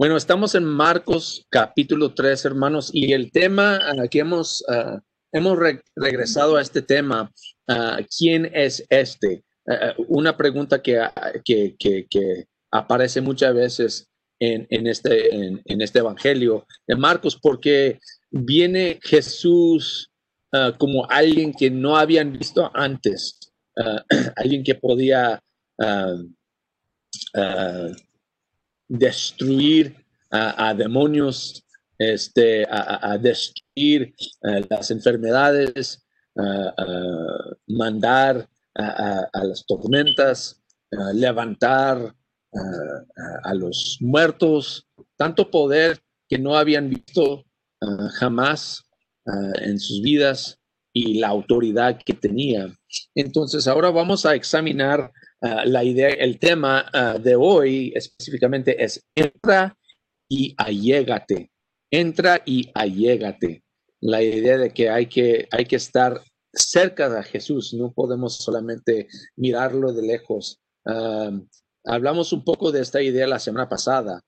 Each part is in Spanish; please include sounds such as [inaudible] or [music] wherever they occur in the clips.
Bueno, estamos en Marcos capítulo 3, hermanos, y el tema uh, que hemos, uh, hemos re regresado a este tema, uh, ¿quién es este? una pregunta que, que, aparece muchas veces en, este, en, este evangelio de Marcos, porque viene Jesús como alguien que no habían visto antes, [clears throat] alguien que podía destruir a, demonios, este, a, destruir eh, las enfermedades, mandar a, las tormentas, levantar a los muertos, tanto poder que no habían visto jamás en sus vidas y la autoridad que tenía. Entonces, ahora vamos a examinar Ah, la idea, el tema ah, de hoy específicamente es entra y allégate. Entra y allégate. La idea de que hay que, hay que estar cerca de Jesús, no podemos solamente mirarlo de lejos. Ah, hablamos un poco de esta idea la semana pasada,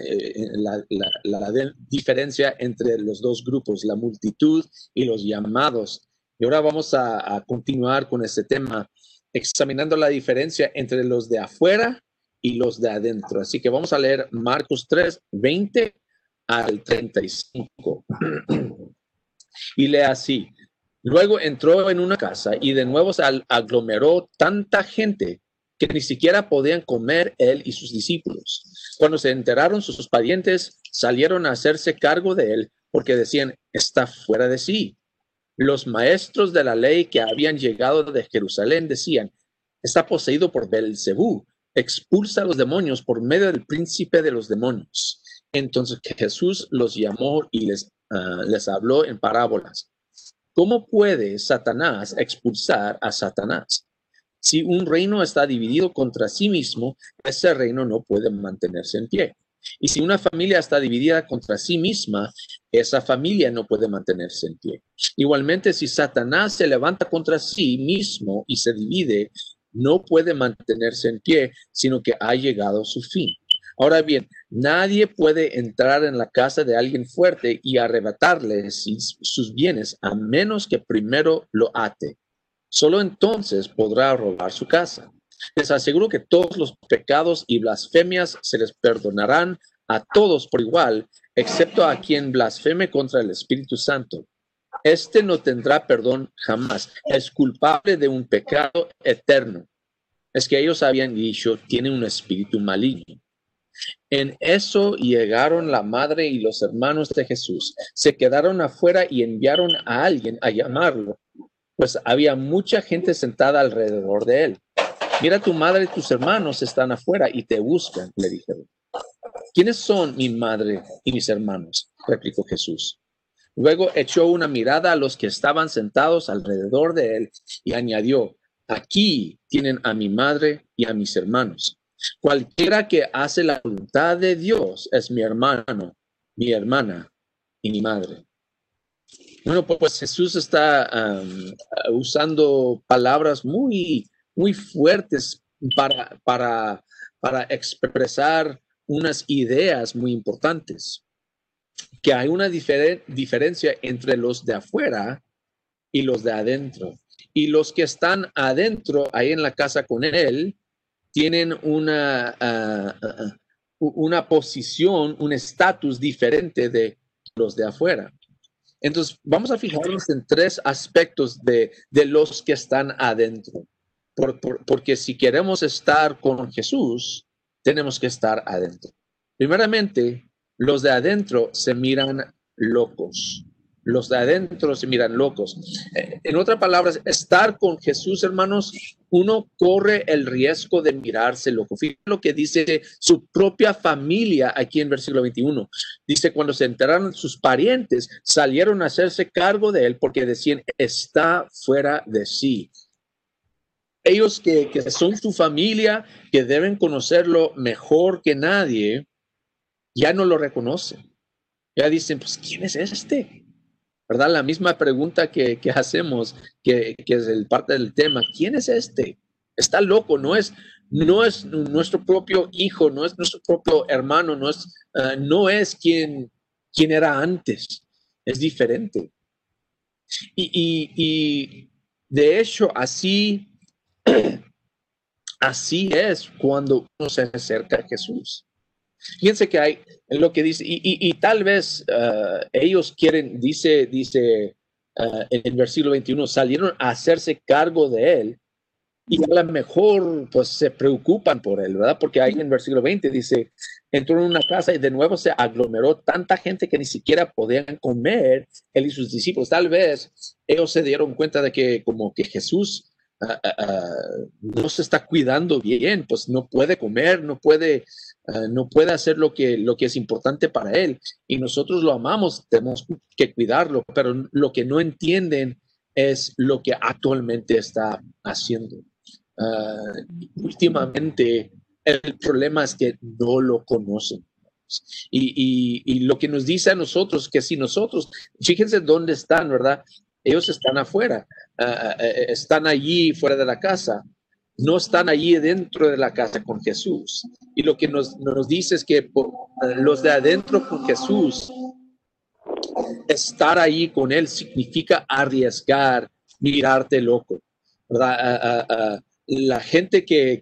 eh, la, diferencia entre los dos grupos, la multitud y los llamados. Y ahora vamos a, a continuar con este tema examinando la diferencia entre los de afuera y los de adentro. Así que vamos a leer Marcos 3, 20 al 35. y lee [clears throat] así. Luego entró en una casa y de nuevo se aglomeró tanta gente que ni siquiera podían comer él y sus discípulos. Cuando se enteraron sus parientes, salieron a hacerse cargo de él porque decían, está fuera de sí. Los maestros de la ley que habían llegado de Jerusalén decían, está poseído por Belzebú, expulsa a los demonios por medio del príncipe de los demonios. Entonces Jesús los llamó y les, ah, les habló en parábolas. ¿Cómo puede Satanás expulsar a Satanás? Si un reino está dividido contra sí mismo, ese reino no puede mantenerse en pie. Y si una familia está dividida contra sí misma, esa familia no puede mantenerse en pie. Igualmente, si Satanás se levanta contra sí mismo y se divide, no puede mantenerse en pie, sino que ha llegado su fin. Ahora bien, nadie puede entrar en la casa de alguien fuerte y arrebatarle sus bienes a menos que primero lo ate. Solo entonces podrá robar su casa. Les aseguro que todos los pecados y blasfemias se les perdonarán a todos por igual, excepto a quien blasfeme contra el Espíritu Santo. Este no tendrá perdón jamás. Es culpable de un pecado eterno. Es que ellos habían dicho, tiene un espíritu maligno. En eso llegaron la madre y los hermanos de Jesús. Se quedaron afuera y enviaron a alguien a llamarlo, pues había mucha gente sentada alrededor de él. Mira, tu madre y tus hermanos están afuera y te buscan, le dijeron. ¿Quiénes son mi madre y mis hermanos? replicó Jesús. Luego echó una mirada a los que estaban sentados alrededor de él y añadió, aquí tienen a mi madre y a mis hermanos. Cualquiera que hace la voluntad de Dios es mi hermano, mi hermana y mi madre. Bueno, pues Jesús está usando palabras muy muy fuertes para, para, para expresar unas ideas muy importantes. Que hay una diferencia entre los de afuera y los de adentro. Y los que están adentro, ahí en la casa con él, tienen una, ah, ah, ah, una posición, un estatus diferente de los de afuera. Entonces, vamos a fijarnos en tres aspectos de, de los que están adentro porque si queremos estar con Jesús, tenemos que estar adentro. Primeramente, los de adentro se miran locos. Los de adentro se miran locos. Eh, en otras palabras, estar con Jesús, hermanos, uno corre el riesgo de mirarse loco. Fíjense lo que dice su propia familia aquí en versículo 21. Dice, cuando se enteraron sus parientes, salieron a hacerse cargo de él porque decían, está fuera de sí ellos que, son su familia, que deben conocerlo mejor que nadie, ya no lo reconocen. Ya dicen, pues, ¿quién es este? ¿Verdad? La misma pregunta que, hacemos, que, es el parte del tema, ¿quién es este? Está loco, no es, no es nuestro propio hijo, no es nuestro propio hermano, no es, ah, no es quien, quien era antes, es diferente. Y, de hecho, así, [clears throat] así es cuando uno se acerca a Jesús. Fíjense que hay lo que dice, y, tal vez ah, ellos quieren, dice, dice uh, en el versículo 21, salieron a hacerse cargo de él y a lo mejor pues se preocupan por él, ¿verdad? Porque ahí en el versículo 20 dice, entró en una casa y de nuevo se aglomeró tanta gente que ni siquiera podían comer él y sus discípulos. Tal vez ellos se dieron cuenta de que como que Jesús ah, no se está cuidando bien, pues no puede comer, no puede Ah, no puede hacer lo que, lo que es importante para él y nosotros lo amamos, tenemos que cuidarlo, pero lo que no entienden es lo que actualmente está haciendo. Ah, últimamente, el problema es que no lo conocen. Y, y, lo que nos dice a nosotros, que si nosotros, fíjense dónde están, ¿verdad? Ellos están afuera, ah, eh, están allí fuera de la casa, no están allí dentro de la casa con Jesús. Y lo que nos, dice es que los de adentro con Jesús, estar allí con Él significa arriesgar, mirarte loco. la gente que,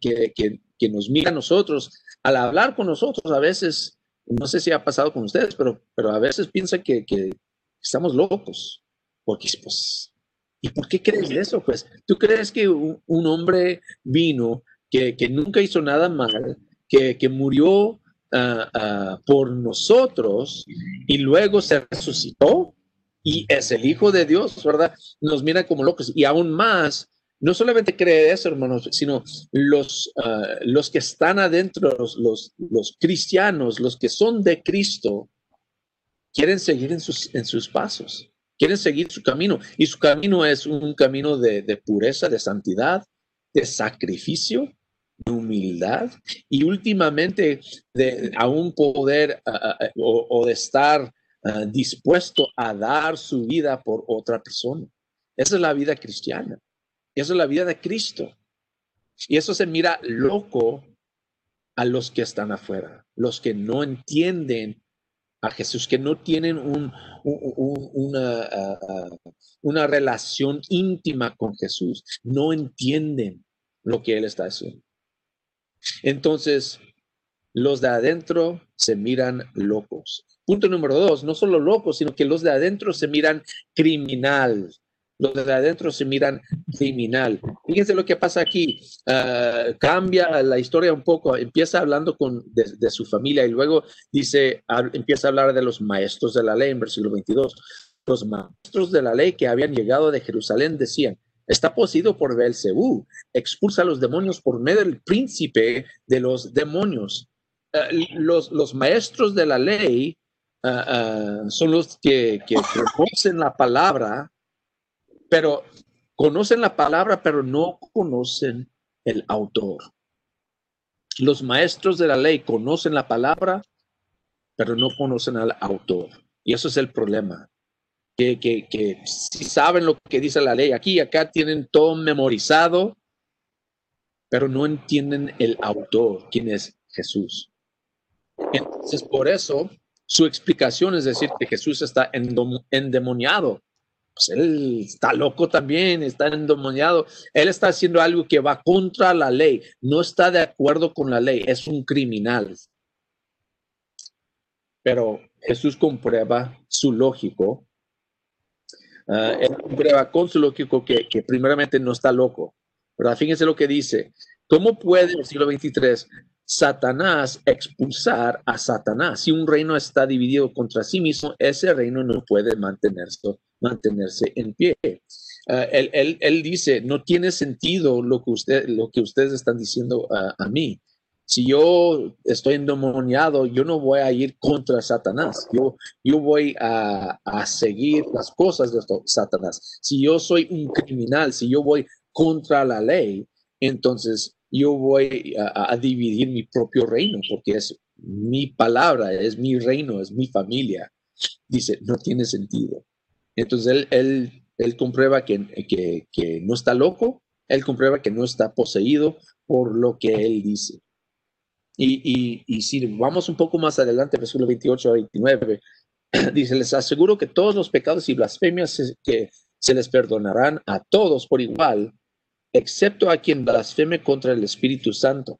nos mira a nosotros, al hablar con nosotros, a veces, no sé si ha pasado con ustedes, pero, pero a veces piensa que, que estamos locos, porque pues ¿Y por qué crees eso? Pues tú crees que un, hombre vino que, nunca hizo nada mal, que, murió ah, ah, por nosotros y luego se resucitó y es el Hijo de Dios, ¿verdad? Nos mira como locos y aún más. No solamente cree eso, hermanos, sino los, ah, los que están adentro, los, los, cristianos, los que son de Cristo, quieren seguir en sus, en sus pasos quieren seguir su camino y su camino es un camino de, pureza, de santidad, de sacrificio, de humildad y últimamente de un poder o, de estar dispuesto a dar su vida por otra persona. Esa es la vida cristiana. Esa es la vida de Cristo. Y eso se mira loco a los que están afuera, los que no entienden a Jesús, que no tienen una, ah, ah, una relación íntima con Jesús, no entienden lo que Él está haciendo. Entonces, los de adentro se miran locos. Punto número dos, no solo locos, sino que los de adentro se miran criminal los de adentro se miran criminal. Fíjense lo que pasa aquí. Ah, cambia la historia un poco. Empieza hablando con, de, su familia y luego dice, empieza a hablar de los maestros de la ley en versículo 22. Los maestros de la ley que habían llegado de Jerusalén decían, está poseído por Belcebú, expulsa a los demonios por medio del príncipe de los demonios. Ah, los, los, maestros de la ley ah, son los que, que la palabra pero conocen la palabra, pero no conocen el autor. Los maestros de la ley conocen la palabra, pero no conocen al autor. Y eso es el problema. Que, que, si saben lo que dice la ley, aquí y acá tienen todo memorizado, pero no entienden el autor, quién es Jesús. Entonces, por eso, su explicación es decir que Jesús está endemoniado pues él está loco también, está endemoniado. Él está haciendo algo que va contra la ley, no está de acuerdo con la ley, es un criminal. Pero Jesús comprueba su lógico. Ah, él comprueba con su lógico que, que, primeramente no está loco. ¿verdad? Fíjense lo que dice. ¿Cómo puede, el siglo 23, Satanás expulsar a Satanás? Si un reino está dividido contra sí mismo, ese reino no puede mantenerse mantenerse en pie. Ah, él, dice, no tiene sentido lo que, usted, lo que ustedes están diciendo a, mí. Si yo estoy endemoniado, yo no voy a ir contra Satanás. Yo, yo voy a, seguir las cosas de Satanás. Si yo soy un criminal, si yo voy contra la ley, entonces yo voy a, dividir mi propio reino, porque es mi palabra, es mi reino, es mi familia. Dice, no tiene sentido. Entonces él, él, comprueba que, que, no está loco, él comprueba que no está poseído por lo que él dice. Y, y, si vamos un poco más adelante, versículo 28 a 29, [clears throat] dice, les aseguro que todos los pecados y blasfemias que se les perdonarán a todos por igual, excepto a quien blasfeme contra el Espíritu Santo.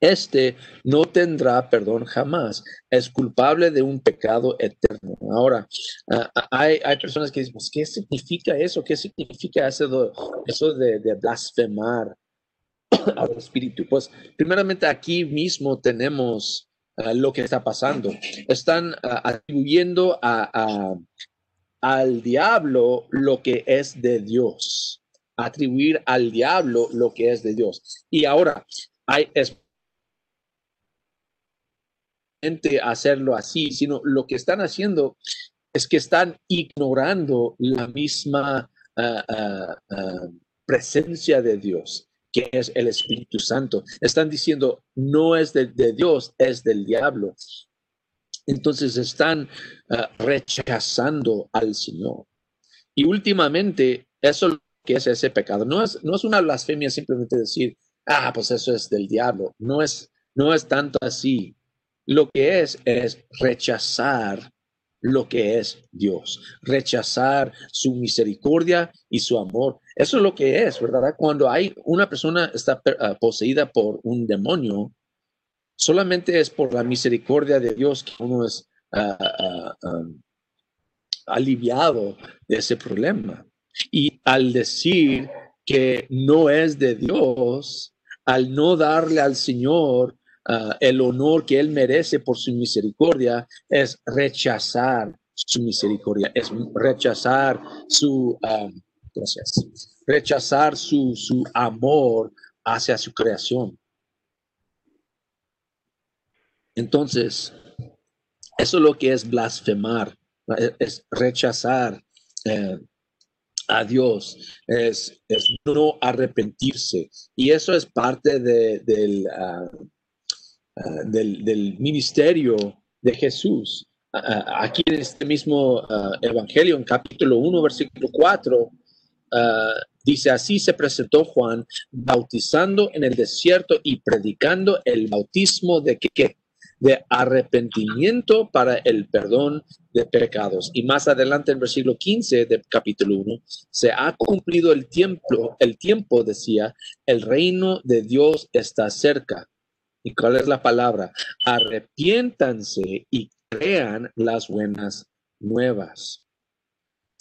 Este no tendrá perdón jamás. Es culpable de un pecado eterno. Ahora, ah, ah, hay, personas que dicen, pues, ¿qué significa eso? ¿Qué significa eso, de, blasfemar [coughs] al Espíritu? Pues, primeramente, aquí mismo tenemos ah, lo que está pasando. Están atribuyendo al diablo lo que es de Dios atribuir al diablo lo que es de Dios. Y ahora, hay, hacerlo así, sino lo que están haciendo es que están ignorando la misma ah, ah, ah, presencia de Dios, que es el Espíritu Santo. Están diciendo, no es de, Dios, es del diablo. Entonces están rechazando al Señor. Y últimamente, eso que es ese pecado. No es, no es una blasfemia simplemente decir, ah, pues eso es del diablo. No es, no es tanto así. Lo que es es rechazar lo que es Dios, rechazar su misericordia y su amor. Eso es lo que es, ¿verdad? Cuando hay una persona está ah, poseída por un demonio, solamente es por la misericordia de Dios que uno es ah, ah, aliviado de ese problema. Y al decir que no es de Dios, al no darle al Señor Ah, el honor que Él merece por su misericordia es rechazar su misericordia, es rechazar su, ah, gracias, rechazar su, su amor hacia su creación. Entonces, eso es lo que es blasfemar, es rechazar eh, a Dios, es, no arrepentirse. Y eso es parte del, ah, Ah, del, ministerio de Jesús. Ah, aquí en este mismo Evangelio, en capítulo 1, versículo 4, dice, así se presentó Juan bautizando en el desierto y predicando el bautismo de que de arrepentimiento para el perdón de pecados. Y más adelante en versículo 15 del capítulo 1, se ha cumplido el tiempo, el tiempo decía, el reino de Dios está cerca. ¿Y cuál es la palabra? Arrepiéntanse y crean las buenas nuevas.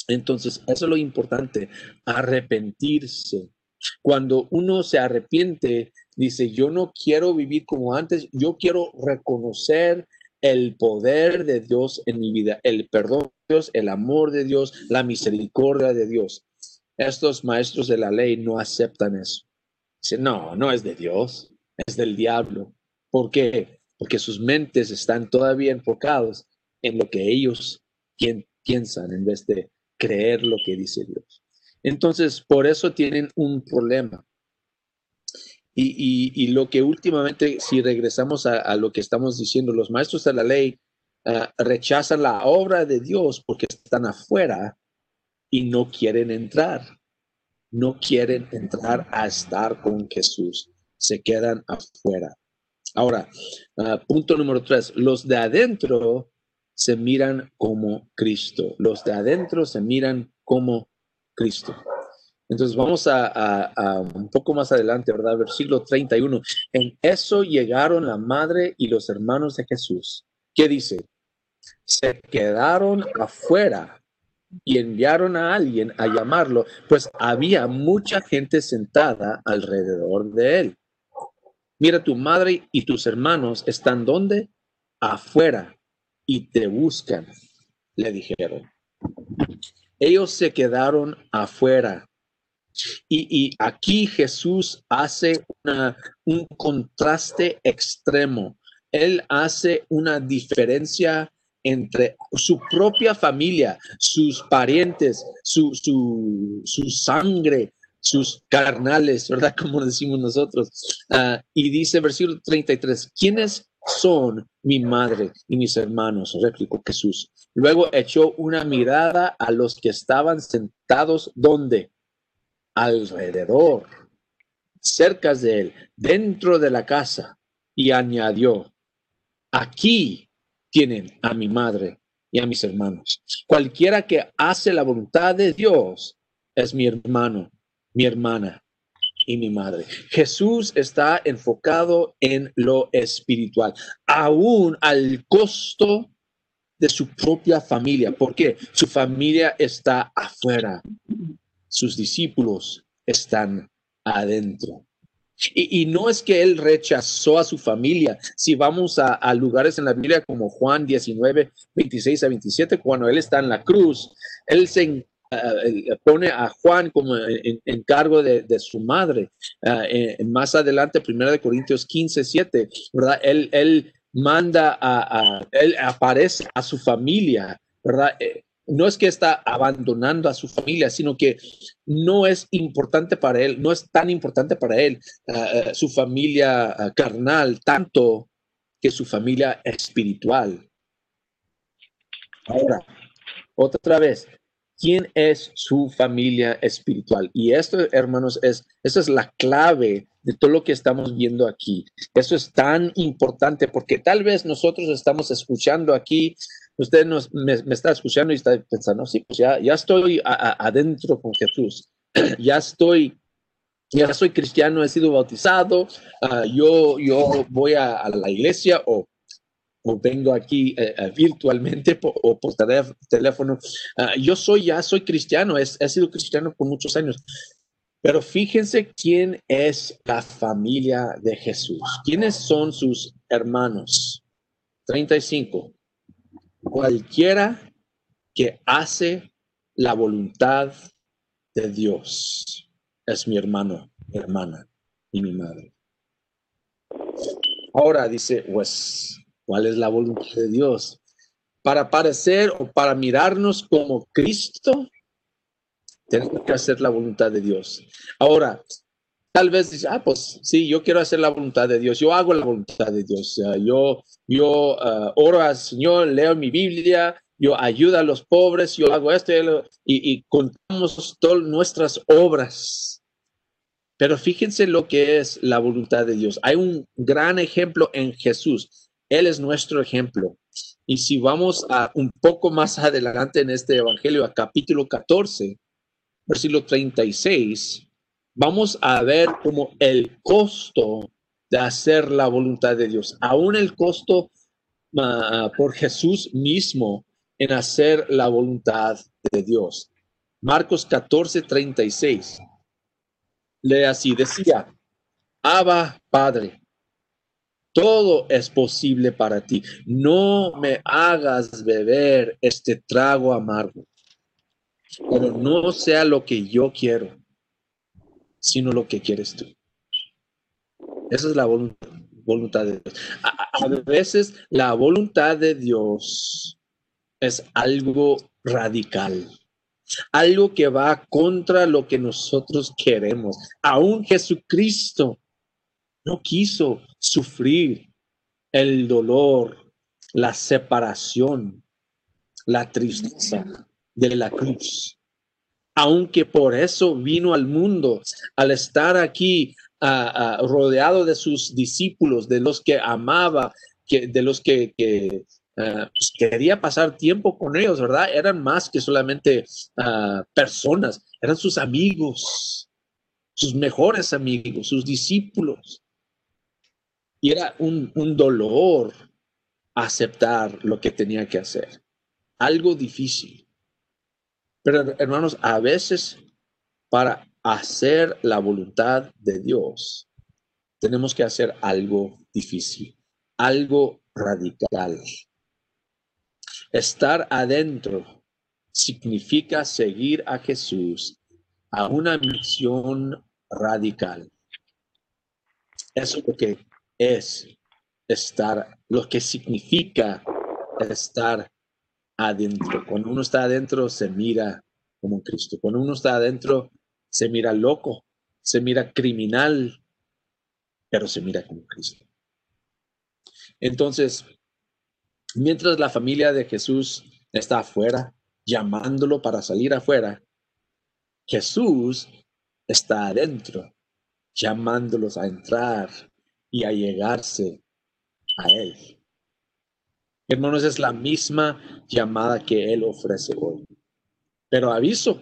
Entonces, eso es lo importante, arrepentirse. Cuando uno se arrepiente, dice, yo no quiero vivir como antes, yo quiero reconocer el poder de Dios en mi vida, el perdón de Dios, el amor de Dios, la misericordia de Dios. Estos maestros de la ley no aceptan eso. Dicen, no, no es de Dios, es del diablo. ¿Por qué? Porque sus mentes están todavía enfocados en lo que ellos piensan en vez de creer lo que dice Dios. Entonces, por eso tienen un problema. Y, lo que últimamente, si regresamos a, lo que estamos diciendo, los maestros de la ley ah, rechazan la obra de Dios porque están afuera y no quieren entrar. No quieren entrar a estar con Jesús. Se quedan afuera. Ahora, ah, punto número tres, los de adentro se miran como Cristo. Los de adentro se miran como Cristo. Entonces vamos a, un poco más adelante, ¿verdad? Versículo 31. En eso llegaron la madre y los hermanos de Jesús. ¿Qué dice? Se quedaron afuera y enviaron a alguien a llamarlo, pues había mucha gente sentada alrededor de él. Mira, tu madre y tus hermanos están donde? Afuera y te buscan, le dijeron. Ellos se quedaron afuera. Y, aquí Jesús hace un contraste extremo. Él hace una diferencia entre su propia familia, sus parientes, su, sangre, sus carnales, ¿verdad? [laughs] Como decimos nosotros. Ah, y dice versículo 33, ¿quiénes son mi madre y mis hermanos? Replicó Jesús. Luego echó una mirada a los que estaban sentados, ¿dónde? Alrededor. cerca de él, dentro de la casa, y añadió, aquí tienen a mi madre y a mis hermanos. Cualquiera que hace la voluntad de Dios es mi hermano, mi hermana y mi madre. Jesús está enfocado en lo espiritual, aún al costo de su propia familia. ¿Por qué? Su familia está afuera. Sus discípulos están adentro. Y, no es que él rechazó a su familia. Si vamos a, lugares en la Biblia como Juan 19, 26 a 27, cuando él está en la cruz, él se uh, pone a Juan como en, cargo de, su madre. Uh, más adelante, 1 Corintios 15, 7, ¿verdad? Él, manda a, él aparece a su familia, ¿verdad? Eh, no es que está abandonando a su familia, sino que no es importante para él, no es tan importante para él su familia carnal, tanto que su familia espiritual. Ahora, otra vez, ¿quién es su familia espiritual? Y esto, hermanos, es, esa es la clave de todo lo que estamos viendo aquí. Eso es tan importante porque tal vez nosotros estamos escuchando aquí usted nos, me, está escuchando y está pensando, sí, pues ya, ya estoy adentro con Jesús, [clears throat] ya estoy, ya soy cristiano, he sido bautizado, ah, yo, yo voy a, la iglesia o, o vengo aquí eh, eh, virtualmente o por teléfono. Ah, yo soy, ya soy cristiano, he, he sido cristiano por muchos años. Pero fíjense quién es la familia de Jesús. ¿Quiénes son sus hermanos? 35 cualquiera que hace la voluntad de Dios es mi hermano, mi hermana y mi madre. Ahora dice, pues, ¿cuál es la voluntad de Dios? Para parecer o para mirarnos como Cristo, tenemos que hacer la voluntad de Dios. Ahora, tal vez dice, ah, pues sí, yo quiero hacer la voluntad de Dios, yo hago la voluntad de Dios, yo, yo uh, oro al Señor, leo mi Biblia, yo ayudo a los pobres, yo hago esto y, y contamos todas nuestras obras. Pero fíjense lo que es la voluntad de Dios. Hay un gran ejemplo en Jesús. Él es nuestro ejemplo. Y si vamos a un poco más adelante en este Evangelio, a capítulo 14, versículo 36, vamos a ver como el costo de hacer la voluntad de Dios, aún el costo uh, por Jesús mismo en hacer la voluntad de Dios. Marcos 14, 36. Lee así, decía, Abba Padre, todo es posible para ti. No me hagas beber este trago amargo, pero no sea lo que yo quiero, sino lo que quieres tú. Esa es la voluntad, de Dios. A, veces la voluntad de Dios es algo radical, algo que va contra lo que nosotros queremos. Aún Jesucristo no quiso sufrir el dolor, la separación, la tristeza de la cruz aunque por eso vino al mundo, al estar aquí rodeado de sus discípulos, de los que amaba, que, de los que, ah, pues, quería pasar tiempo con ellos, ¿verdad? Eran más que solamente ah, personas, eran sus amigos, sus mejores amigos, sus discípulos. Y era un, un dolor aceptar lo que tenía que hacer, algo difícil. Pero hermanos, a veces para hacer la voluntad de Dios, tenemos que hacer algo difícil, algo radical. Estar adentro significa seguir a Jesús a una misión radical. Eso es lo que es estar, lo que significa estar adentro. Cuando uno está adentro, se mira como Cristo. Cuando uno está adentro, se mira loco, se mira criminal, pero se mira como Cristo. Entonces, mientras la familia de Jesús está afuera, llamándolo para salir afuera, Jesús está adentro, llamándolos a entrar y a llegarse a Él. Hermanos, es la misma llamada que Él ofrece hoy. Pero aviso,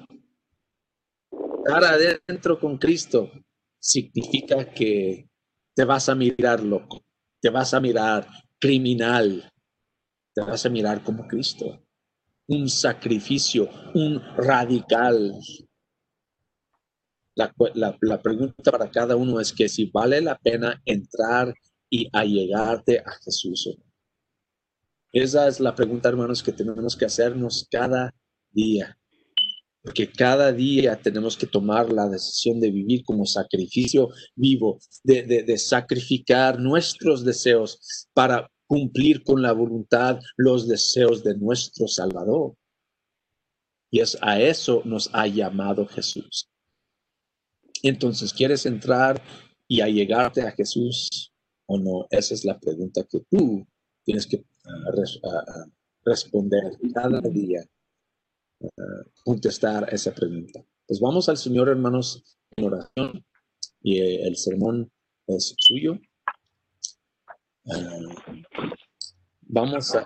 estar adentro con Cristo significa que te vas a mirar loco, te vas a mirar criminal, te vas a mirar como Cristo. Un sacrificio, un radical. La, la, pregunta para cada uno es que si vale la pena entrar y allegarte a Jesús. Esa es la pregunta, hermanos, que tenemos que hacernos cada día. Porque cada día tenemos que tomar la decisión de vivir como sacrificio vivo, de, de sacrificar nuestros deseos para cumplir con la voluntad los deseos de nuestro Salvador. Y es a eso nos ha llamado Jesús. Entonces, ¿quieres entrar y allegarte a Jesús o no? Esa es la pregunta que tú tienes que ah, ah, ah, responder cada día, contestar esa pregunta. Pues vamos al Señor, hermanos, en oración y eh, el sermón es suyo. vamos a